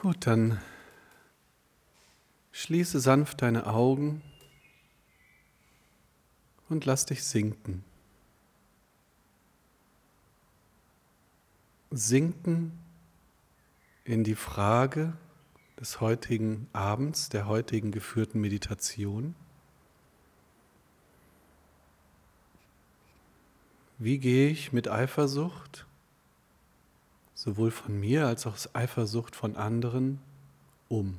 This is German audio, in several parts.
Gut, dann schließe sanft deine Augen und lass dich sinken. Sinken in die Frage des heutigen Abends, der heutigen geführten Meditation. Wie gehe ich mit Eifersucht, sowohl von mir als auch Eifersucht von anderen, um?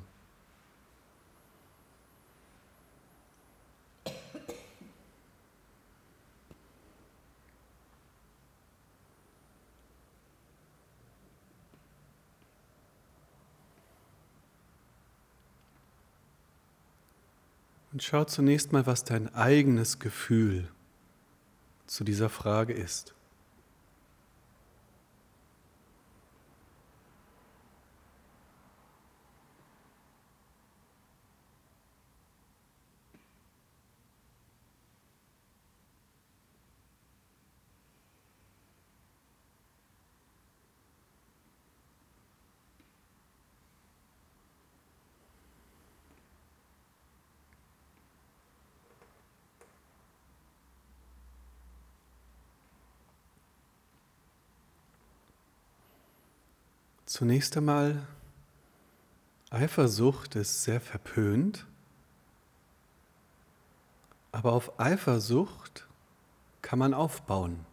Und schau zunächst mal, was dein eigenes Gefühl zu dieser Frage ist. Zunächst einmal, Eifersucht ist sehr verpönt, aber auf Eifersucht kann man aufbauen.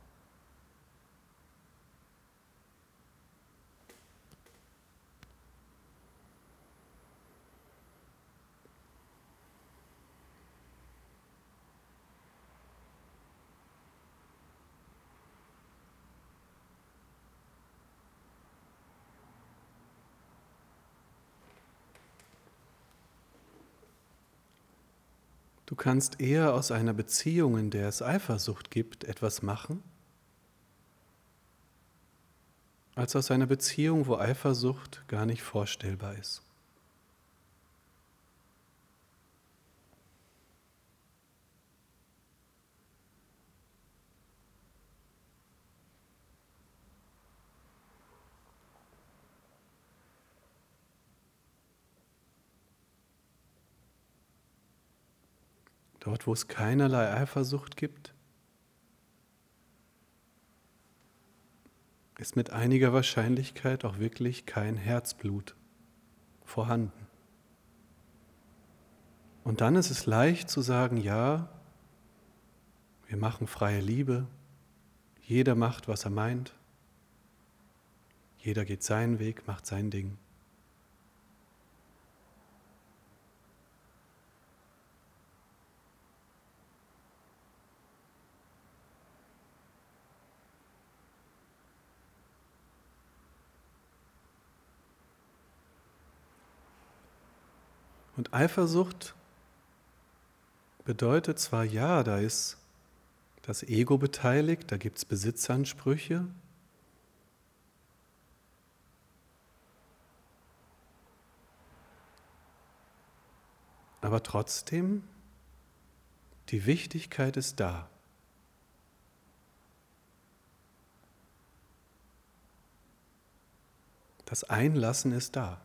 Du kannst eher aus einer Beziehung, in der es Eifersucht gibt, etwas machen, als aus einer Beziehung, wo Eifersucht gar nicht vorstellbar ist. Dort, wo es keinerlei Eifersucht gibt, ist mit einiger Wahrscheinlichkeit auch wirklich kein Herzblut vorhanden. Und dann ist es leicht zu sagen, ja, wir machen freie Liebe, jeder macht, was er meint, jeder geht seinen Weg, macht sein Ding. Und Eifersucht bedeutet zwar, ja, da ist das Ego beteiligt, da gibt es Besitzansprüche, aber trotzdem, die Wichtigkeit ist da. Das Einlassen ist da.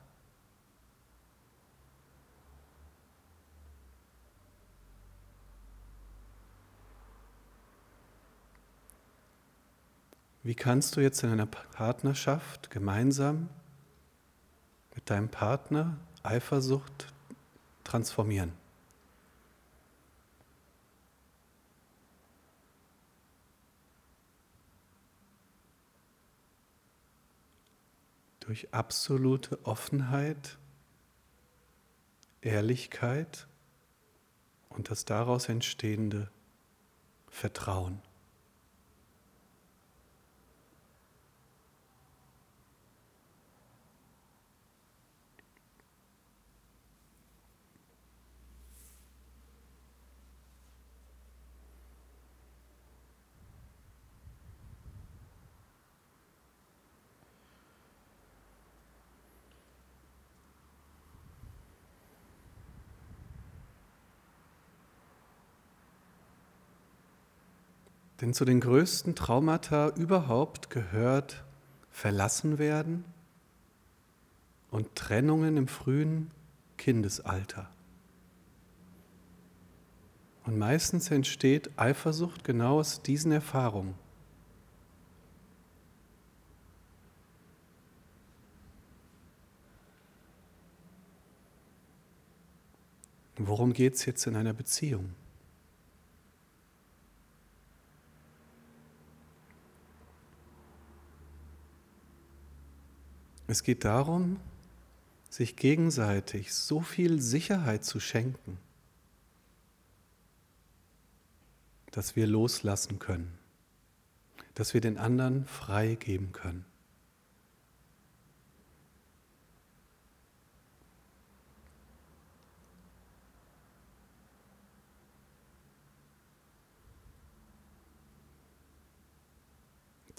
Wie kannst du jetzt in einer Partnerschaft gemeinsam mit deinem Partner Eifersucht transformieren? Durch absolute Offenheit, Ehrlichkeit und das daraus entstehende Vertrauen. Denn zu den größten Traumata überhaupt gehört verlassen werden und Trennungen im frühen Kindesalter. Und meistens entsteht Eifersucht genau aus diesen Erfahrungen. Worum geht es jetzt in einer Beziehung? Es geht darum, sich gegenseitig so viel Sicherheit zu schenken, dass wir loslassen können, dass wir den anderen freigeben können.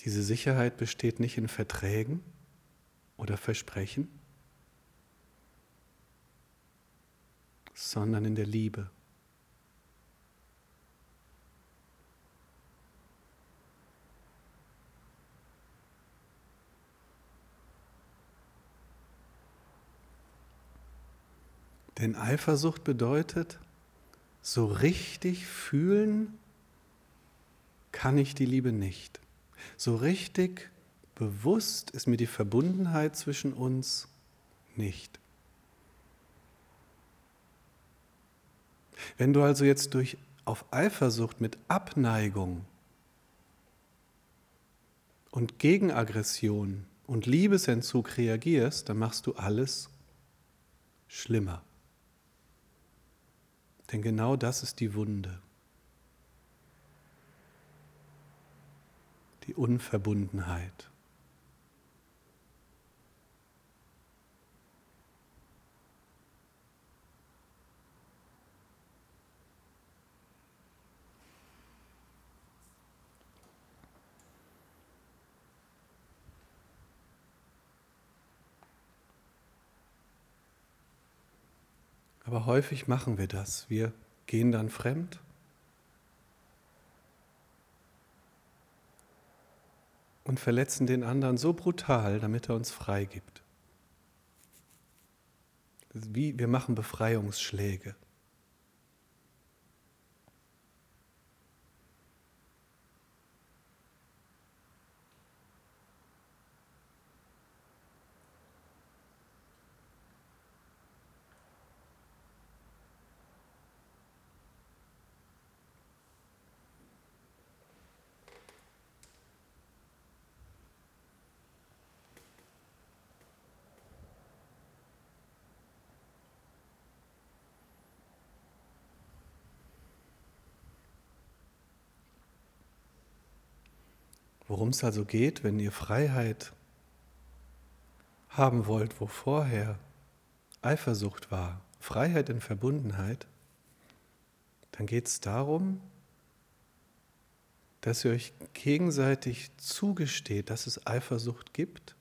Diese Sicherheit besteht nicht in Verträgen oder Versprechen, sondern in der Liebe. Denn Eifersucht bedeutet, so richtig fühlen kann ich die Liebe nicht. So richtig bewusst ist mir die Verbundenheit zwischen uns nicht. Wenn du also jetzt durch auf Eifersucht mit Abneigung und Gegenaggression und Liebesentzug reagierst, dann machst du alles schlimmer. Denn genau das ist die Wunde. Die Unverbundenheit. Aber häufig machen wir das. Wir gehen dann fremd. Und verletzen den anderen so brutal, damit er uns frei gibt. Wie wir machen Befreiungsschläge. Worum es also geht, wenn ihr Freiheit haben wollt, wo vorher Eifersucht war, Freiheit in Verbundenheit, dann geht es darum, dass ihr euch gegenseitig zugesteht, dass es Eifersucht gibt,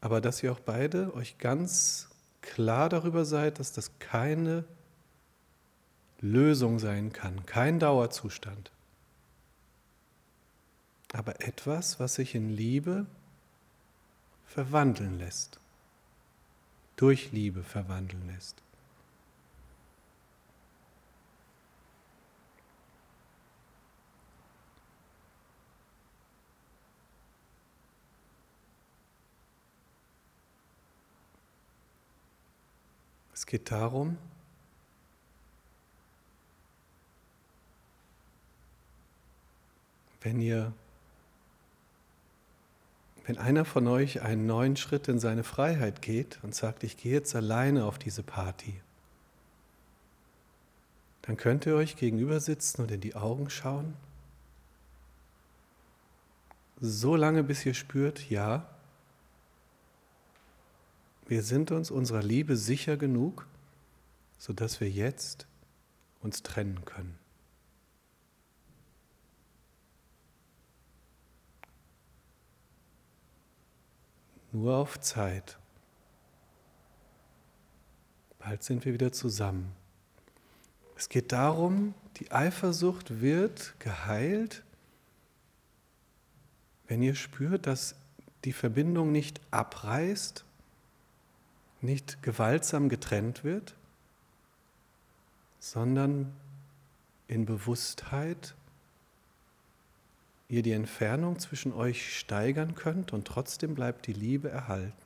aber dass ihr auch beide euch ganz klar darüber seid, dass das keine Lösung sein kann, kein Dauerzustand aber etwas, was sich in Liebe verwandeln lässt, durch Liebe verwandeln lässt. Es geht darum, wenn ihr wenn einer von euch einen neuen Schritt in seine Freiheit geht und sagt, ich gehe jetzt alleine auf diese Party, dann könnt ihr euch gegenüber sitzen und in die Augen schauen. So lange, bis ihr spürt, ja, wir sind uns unserer Liebe sicher genug, sodass wir jetzt uns trennen können. Nur auf Zeit. Bald sind wir wieder zusammen. Es geht darum, die Eifersucht wird geheilt, wenn ihr spürt, dass die Verbindung nicht abreißt, nicht gewaltsam getrennt wird, sondern in Bewusstheit ihr die Entfernung zwischen euch steigern könnt und trotzdem bleibt die Liebe erhalten.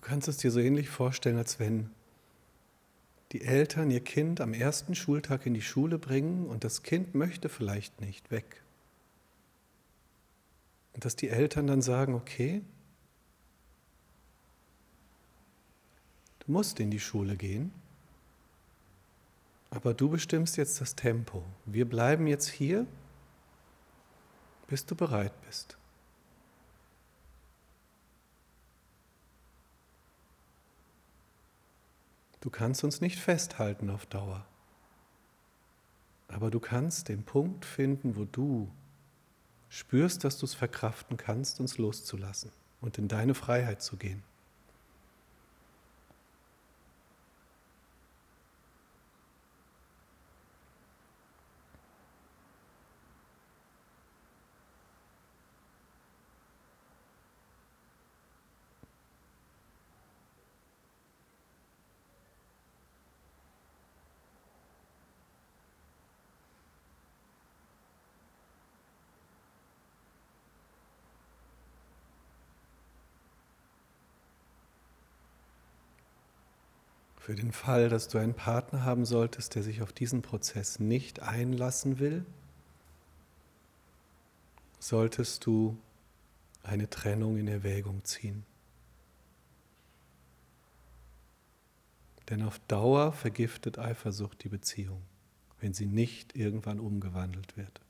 Du kannst es dir so ähnlich vorstellen, als wenn die Eltern ihr Kind am ersten Schultag in die Schule bringen und das Kind möchte vielleicht nicht weg. Und dass die Eltern dann sagen, okay, du musst in die Schule gehen, aber du bestimmst jetzt das Tempo. Wir bleiben jetzt hier, bis du bereit bist. Du kannst uns nicht festhalten auf Dauer. Aber du kannst den Punkt finden, wo du spürst, dass du es verkraften kannst, uns loszulassen und in deine Freiheit zu gehen. Für den Fall, dass du einen Partner haben solltest, der sich auf diesen Prozess nicht einlassen will, solltest du eine Trennung in Erwägung ziehen. Denn auf Dauer vergiftet Eifersucht die Beziehung, wenn sie nicht irgendwann umgewandelt wird.